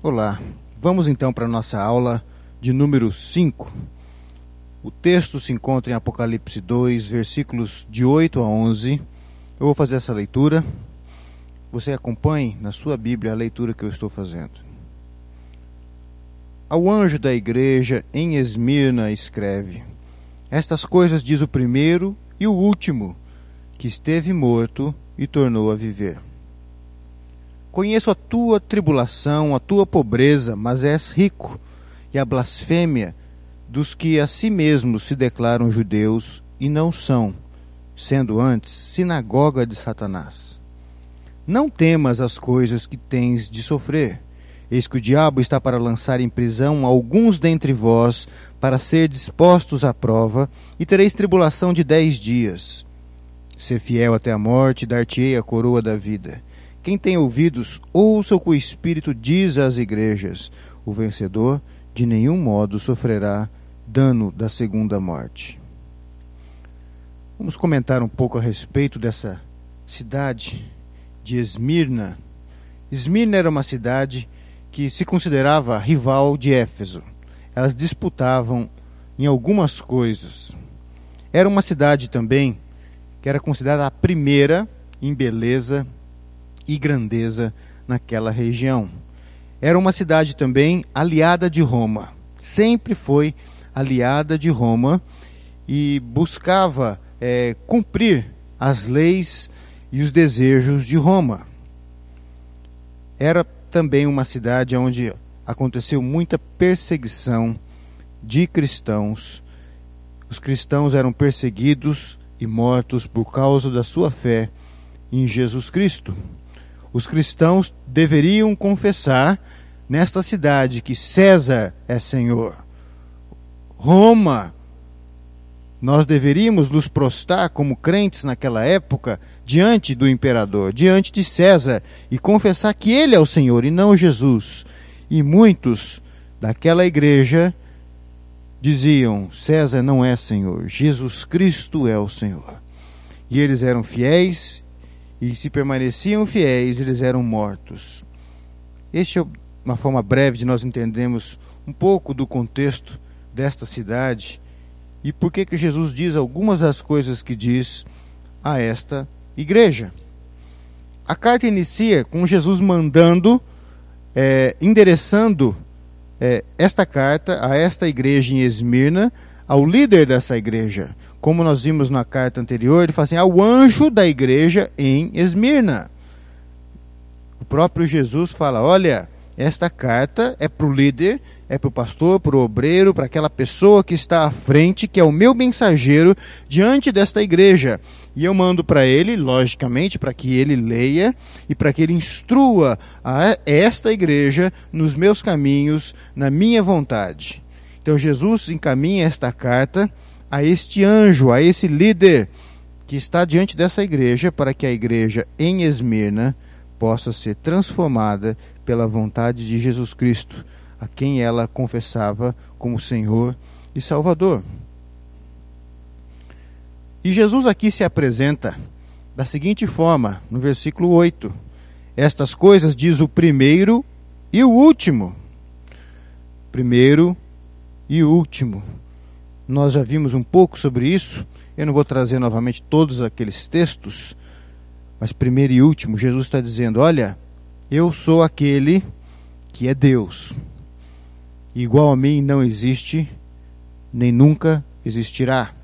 Olá, vamos então para a nossa aula de número 5. O texto se encontra em Apocalipse 2, versículos de 8 a 11. Eu vou fazer essa leitura. Você acompanhe na sua Bíblia a leitura que eu estou fazendo. Ao anjo da igreja em Esmirna escreve: Estas coisas diz o primeiro e o último, que esteve morto e tornou a viver. Conheço a tua tribulação, a tua pobreza, mas és rico, e a blasfêmia dos que a si mesmos se declaram judeus e não são, sendo antes sinagoga de Satanás. Não temas as coisas que tens de sofrer. Eis que o diabo está para lançar em prisão alguns dentre vós, para ser dispostos à prova, e tereis tribulação de dez dias. Ser fiel até a morte, dar-te-ei a coroa da vida. Quem tem ouvidos, ouça o que o Espírito diz às igrejas. O vencedor de nenhum modo sofrerá dano da segunda morte. Vamos comentar um pouco a respeito dessa cidade de Esmirna. Esmirna era uma cidade que se considerava rival de Éfeso. Elas disputavam em algumas coisas. Era uma cidade também que era considerada a primeira em beleza e grandeza naquela região. Era uma cidade também aliada de Roma. Sempre foi aliada de Roma e buscava é, cumprir as leis e os desejos de Roma. Era também uma cidade onde aconteceu muita perseguição de cristãos. Os cristãos eram perseguidos e mortos por causa da sua fé em Jesus Cristo os cristãos deveriam confessar nesta cidade que César é Senhor. Roma, nós deveríamos nos prostrar como crentes naquela época diante do imperador, diante de César, e confessar que ele é o Senhor e não Jesus. E muitos daquela igreja diziam: César não é Senhor, Jesus Cristo é o Senhor. E eles eram fiéis e se permaneciam fiéis, eles eram mortos. Este é uma forma breve de nós entendermos um pouco do contexto desta cidade e por que que Jesus diz algumas das coisas que diz a esta igreja. A carta inicia com Jesus mandando, é, endereçando é, esta carta a esta igreja em Esmirna, ao líder dessa igreja, como nós vimos na carta anterior, ele fala assim: ao anjo da igreja em Esmirna. O próprio Jesus fala: olha, esta carta é para o líder, é para o pastor, para o obreiro, para aquela pessoa que está à frente, que é o meu mensageiro diante desta igreja. E eu mando para ele, logicamente, para que ele leia e para que ele instrua a esta igreja nos meus caminhos, na minha vontade. Então Jesus encaminha esta carta a este anjo, a esse líder que está diante dessa igreja, para que a igreja em Esmirna possa ser transformada pela vontade de Jesus Cristo, a quem ela confessava como Senhor e Salvador. E Jesus aqui se apresenta da seguinte forma, no versículo 8: Estas coisas diz o primeiro e o último. Primeiro e último. Nós já vimos um pouco sobre isso. Eu não vou trazer novamente todos aqueles textos, mas primeiro e último, Jesus está dizendo: Olha, eu sou aquele que é Deus. Igual a mim não existe, nem nunca existirá.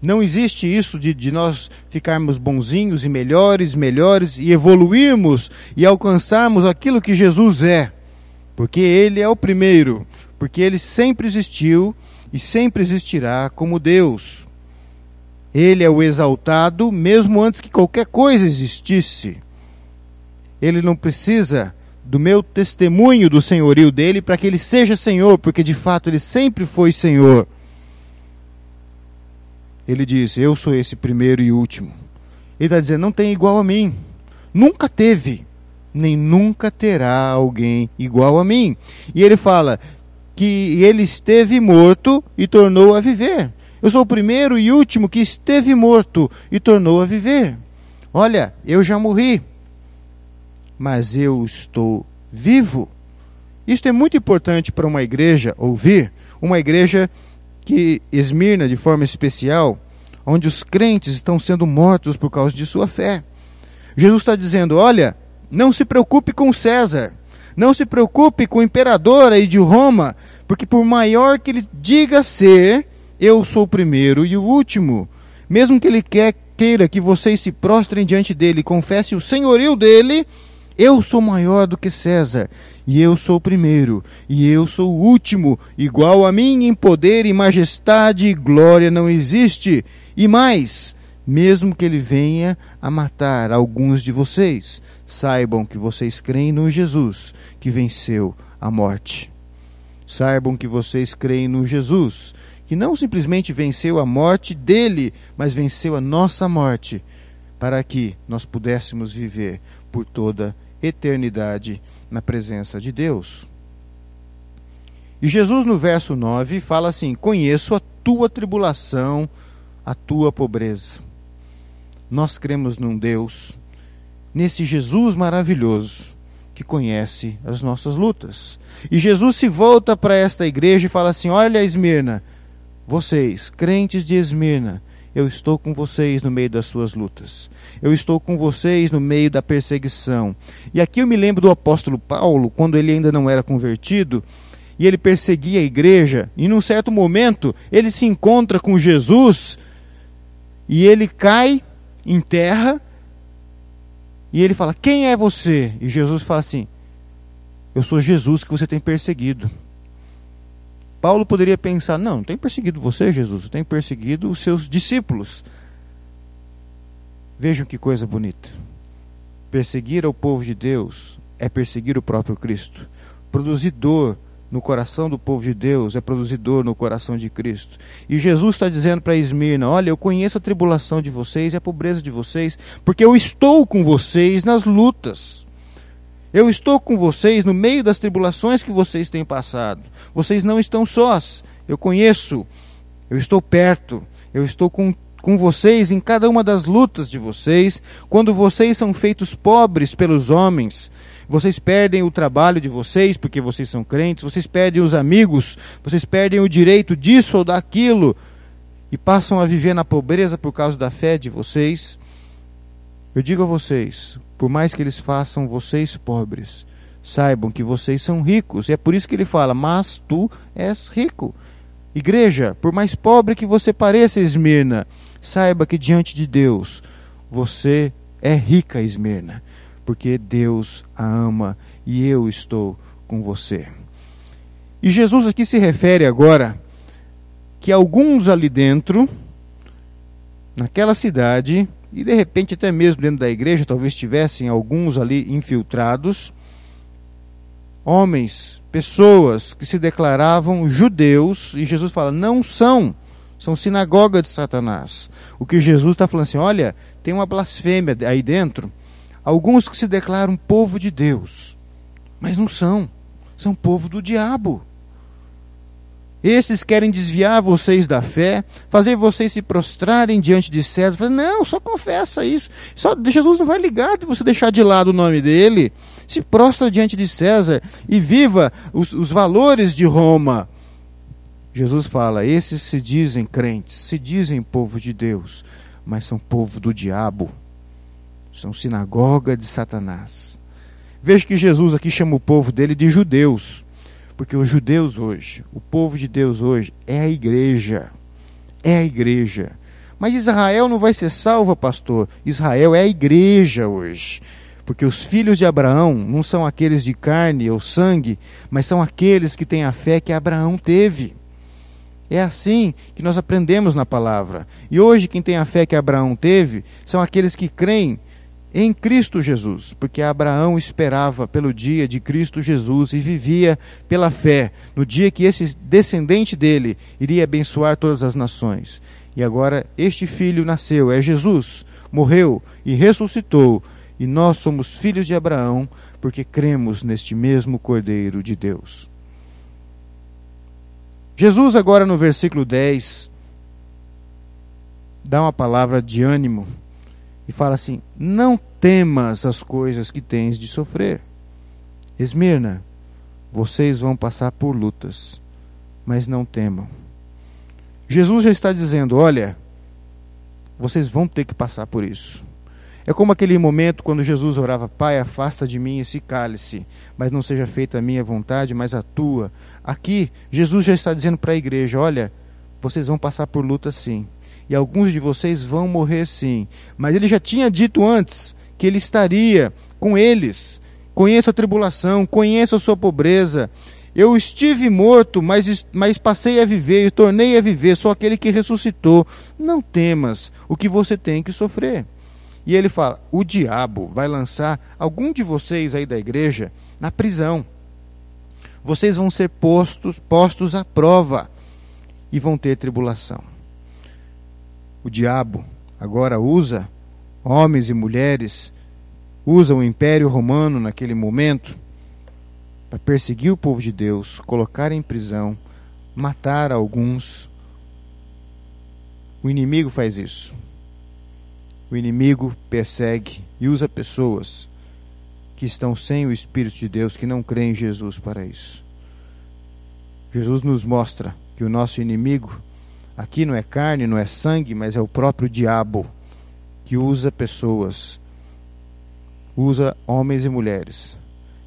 Não existe isso de, de nós ficarmos bonzinhos e melhores, melhores e evoluirmos e alcançarmos aquilo que Jesus é, porque Ele é o primeiro, porque Ele sempre existiu e sempre existirá como Deus. Ele é o exaltado mesmo antes que qualquer coisa existisse. Ele não precisa do meu testemunho do senhorio dele para que ele seja Senhor, porque de fato ele sempre foi Senhor. Ele diz: Eu sou esse primeiro e último. Ele está dizendo: Não tem igual a mim. Nunca teve, nem nunca terá alguém igual a mim. E ele fala: que ele esteve morto e tornou a viver. Eu sou o primeiro e último que esteve morto e tornou a viver. Olha, eu já morri, mas eu estou vivo. Isto é muito importante para uma igreja ouvir, uma igreja que Esmirna de forma especial, onde os crentes estão sendo mortos por causa de sua fé. Jesus está dizendo: olha, não se preocupe com César, não se preocupe com o imperador aí de Roma, porque por maior que ele diga ser, eu sou o primeiro e o último. Mesmo que ele quer, queira que vocês se prostrem diante dele e confessem o senhorio dele, eu sou maior do que César, e eu sou o primeiro, e eu sou o último, igual a mim em poder e majestade e glória não existe. E mais, mesmo que ele venha a matar alguns de vocês, saibam que vocês creem no Jesus que venceu a morte. Saibam que vocês creem no Jesus que não simplesmente venceu a morte dele, mas venceu a nossa morte, para que nós pudéssemos viver por toda eternidade na presença de Deus. E Jesus, no verso 9, fala assim: Conheço a tua tribulação, a tua pobreza. Nós cremos num Deus, nesse Jesus maravilhoso, que conhece as nossas lutas. E Jesus se volta para esta igreja e fala assim: Olha, Esmirna, vocês, crentes de Esmirna, eu estou com vocês no meio das suas lutas. Eu estou com vocês no meio da perseguição. E aqui eu me lembro do apóstolo Paulo, quando ele ainda não era convertido, e ele perseguia a igreja, e num certo momento ele se encontra com Jesus, e ele cai em terra, e ele fala: Quem é você? E Jesus fala assim: Eu sou Jesus que você tem perseguido. Paulo poderia pensar: não, não tem perseguido você, Jesus, tem perseguido os seus discípulos. Vejam que coisa bonita. Perseguir ao povo de Deus é perseguir o próprio Cristo. Produzir dor no coração do povo de Deus é produzir dor no coração de Cristo. E Jesus está dizendo para Esmirna: Olha, eu conheço a tribulação de vocês e a pobreza de vocês, porque eu estou com vocês nas lutas. Eu estou com vocês no meio das tribulações que vocês têm passado. Vocês não estão sós. Eu conheço. Eu estou perto. Eu estou com, com vocês em cada uma das lutas de vocês. Quando vocês são feitos pobres pelos homens, vocês perdem o trabalho de vocês porque vocês são crentes, vocês perdem os amigos, vocês perdem o direito disso ou daquilo e passam a viver na pobreza por causa da fé de vocês. Eu digo a vocês: por mais que eles façam vocês pobres, saibam que vocês são ricos. E é por isso que ele fala: Mas tu és rico. Igreja, por mais pobre que você pareça, Esmirna, saiba que diante de Deus você é rica, Esmirna, porque Deus a ama e eu estou com você. E Jesus aqui se refere agora que alguns ali dentro, naquela cidade, e de repente até mesmo dentro da igreja, talvez tivessem alguns ali infiltrados, homens, pessoas que se declaravam judeus, e Jesus fala: não são, são sinagoga de Satanás. O que Jesus está falando assim: olha, tem uma blasfêmia aí dentro, alguns que se declaram povo de Deus, mas não são, são povo do diabo. Esses querem desviar vocês da fé, fazer vocês se prostrarem diante de César. Não, só confessa isso. Só, Jesus não vai ligar de você deixar de lado o nome dele. Se prostra diante de César e viva os, os valores de Roma. Jesus fala: esses se dizem crentes, se dizem povo de Deus, mas são povo do diabo. São sinagoga de Satanás. Veja que Jesus aqui chama o povo dele de judeus. Porque os judeus hoje, o povo de Deus hoje, é a igreja. É a igreja. Mas Israel não vai ser salva, pastor. Israel é a igreja hoje. Porque os filhos de Abraão não são aqueles de carne ou sangue, mas são aqueles que têm a fé que Abraão teve. É assim que nós aprendemos na palavra. E hoje, quem tem a fé que Abraão teve são aqueles que creem em Cristo Jesus, porque Abraão esperava pelo dia de Cristo Jesus e vivia pela fé, no dia que esse descendente dele iria abençoar todas as nações. E agora este filho nasceu, é Jesus, morreu e ressuscitou, e nós somos filhos de Abraão, porque cremos neste mesmo Cordeiro de Deus. Jesus, agora no versículo 10, dá uma palavra de ânimo e fala assim: Não temas as coisas que tens de sofrer. Esmirna, vocês vão passar por lutas, mas não temam. Jesus já está dizendo: olha, vocês vão ter que passar por isso. É como aquele momento quando Jesus orava: Pai, afasta de mim esse cálice, mas não seja feita a minha vontade, mas a tua. Aqui, Jesus já está dizendo para a igreja: Olha, vocês vão passar por luta sim, e alguns de vocês vão morrer sim. Mas ele já tinha dito antes que ele estaria com eles. Conheça a tribulação, conheça a sua pobreza. Eu estive morto, mas, mas passei a viver, e tornei a viver, sou aquele que ressuscitou. Não temas o que você tem que sofrer. E ele fala: o diabo vai lançar algum de vocês aí da igreja na prisão. Vocês vão ser postos, postos à prova e vão ter tribulação. O diabo agora usa homens e mulheres, usa o Império Romano naquele momento para perseguir o povo de Deus, colocar em prisão, matar alguns. O inimigo faz isso. O inimigo persegue e usa pessoas que estão sem o Espírito de Deus, que não creem em Jesus para isso. Jesus nos mostra que o nosso inimigo aqui não é carne, não é sangue, mas é o próprio diabo que usa pessoas, usa homens e mulheres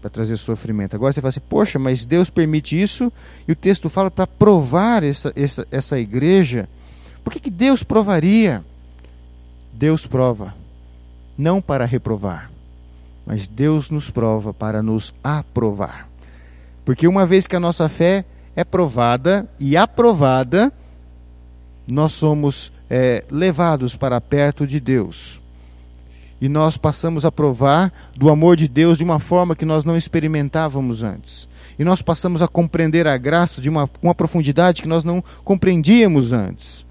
para trazer sofrimento. Agora você fala assim, poxa, mas Deus permite isso e o texto fala para provar essa, essa, essa igreja. Por que, que Deus provaria? Deus prova, não para reprovar, mas Deus nos prova para nos aprovar. Porque uma vez que a nossa fé é provada e aprovada, nós somos é, levados para perto de Deus. E nós passamos a provar do amor de Deus de uma forma que nós não experimentávamos antes. E nós passamos a compreender a graça de uma, uma profundidade que nós não compreendíamos antes.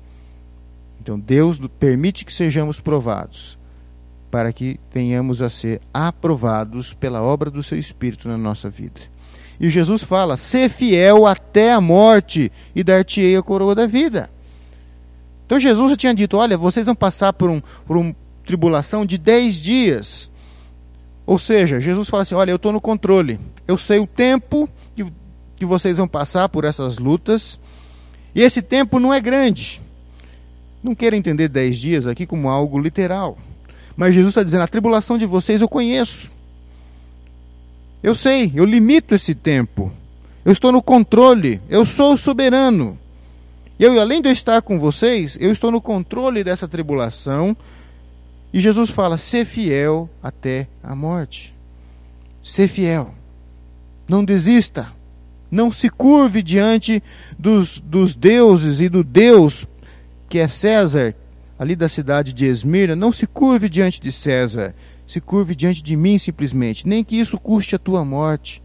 Então Deus permite que sejamos provados, para que venhamos a ser aprovados pela obra do seu Espírito na nossa vida. E Jesus fala: ser fiel até a morte e dar-te-ei a coroa da vida. Então Jesus já tinha dito: olha, vocês vão passar por, um, por uma tribulação de dez dias. Ou seja, Jesus fala assim: olha, eu estou no controle, eu sei o tempo que, que vocês vão passar por essas lutas, e esse tempo não é grande. Não quero entender dez dias aqui como algo literal. Mas Jesus está dizendo: a tribulação de vocês eu conheço. Eu sei, eu limito esse tempo. Eu estou no controle. Eu sou soberano. Eu, além de eu estar com vocês, eu estou no controle dessa tribulação. E Jesus fala: ser fiel até a morte. Ser fiel. Não desista. Não se curve diante dos, dos deuses e do Deus que é César, ali da cidade de Esmirna, não se curve diante de César, se curve diante de mim simplesmente, nem que isso custe a tua morte,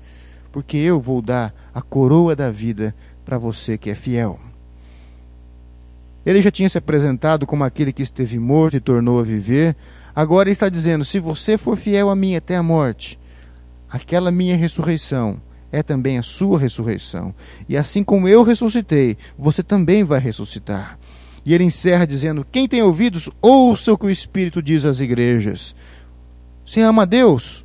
porque eu vou dar a coroa da vida para você que é fiel. Ele já tinha se apresentado como aquele que esteve morto e tornou a viver, agora está dizendo: se você for fiel a mim até a morte, aquela minha ressurreição é também a sua ressurreição. E assim como eu ressuscitei, você também vai ressuscitar. E ele encerra dizendo: Quem tem ouvidos, ouça o que o Espírito diz às igrejas. Você ama Deus?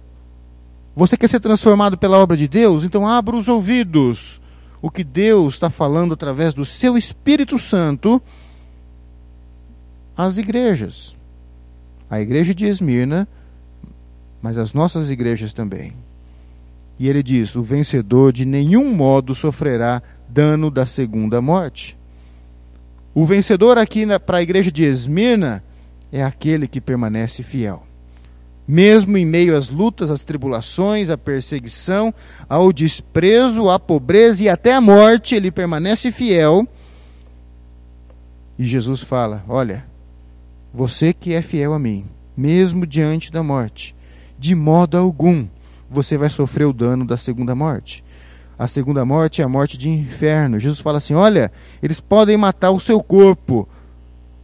Você quer ser transformado pela obra de Deus? Então abra os ouvidos. O que Deus está falando através do seu Espírito Santo às igrejas. A igreja de Esmirna, mas as nossas igrejas também. E ele diz: o vencedor de nenhum modo sofrerá dano da segunda morte. O vencedor aqui para a igreja de Esmirna é aquele que permanece fiel. Mesmo em meio às lutas, às tribulações, à perseguição, ao desprezo, à pobreza e até à morte, ele permanece fiel. E Jesus fala: Olha, você que é fiel a mim, mesmo diante da morte, de modo algum você vai sofrer o dano da segunda morte. A segunda morte é a morte de inferno. Jesus fala assim: olha, eles podem matar o seu corpo,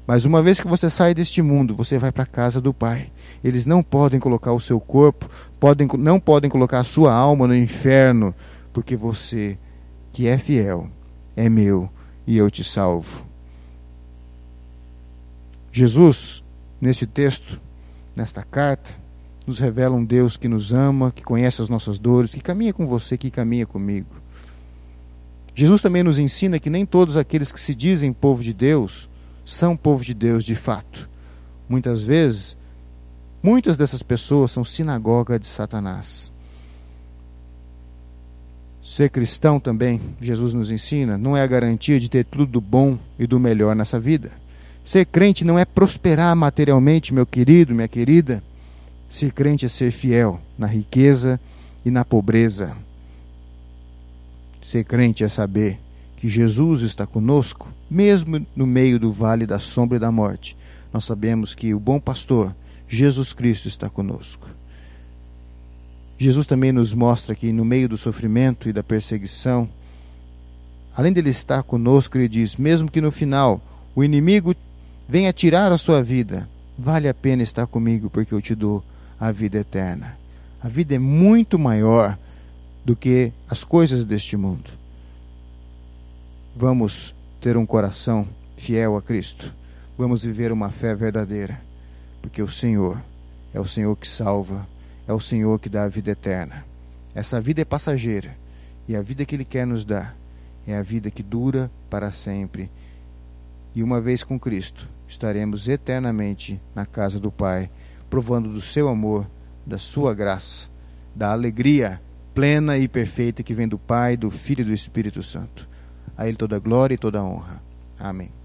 mas uma vez que você sai deste mundo, você vai para a casa do Pai. Eles não podem colocar o seu corpo, podem, não podem colocar a sua alma no inferno, porque você, que é fiel, é meu e eu te salvo. Jesus, neste texto, nesta carta, nos revela um Deus que nos ama, que conhece as nossas dores, que caminha com você, que caminha comigo. Jesus também nos ensina que nem todos aqueles que se dizem povo de Deus são povo de Deus de fato. Muitas vezes, muitas dessas pessoas são sinagoga de Satanás. Ser cristão também, Jesus nos ensina, não é a garantia de ter tudo do bom e do melhor nessa vida. Ser crente não é prosperar materialmente, meu querido, minha querida. Ser crente é ser fiel na riqueza e na pobreza. Ser crente é saber que Jesus está conosco, mesmo no meio do vale da sombra e da morte. Nós sabemos que o bom pastor, Jesus Cristo, está conosco. Jesus também nos mostra que no meio do sofrimento e da perseguição, além dele estar conosco, ele diz: mesmo que no final o inimigo venha tirar a sua vida, vale a pena estar comigo, porque eu te dou a vida eterna. A vida é muito maior do que as coisas deste mundo. Vamos ter um coração fiel a Cristo. Vamos viver uma fé verdadeira, porque o Senhor é o Senhor que salva é o Senhor que dá a vida eterna. Essa vida é passageira e a vida que Ele quer nos dar é a vida que dura para sempre. E uma vez com Cristo, estaremos eternamente na casa do Pai, provando do seu amor, da sua graça, da alegria plena e perfeita que vem do Pai, do Filho e do Espírito Santo. A Ele toda glória e toda honra. Amém.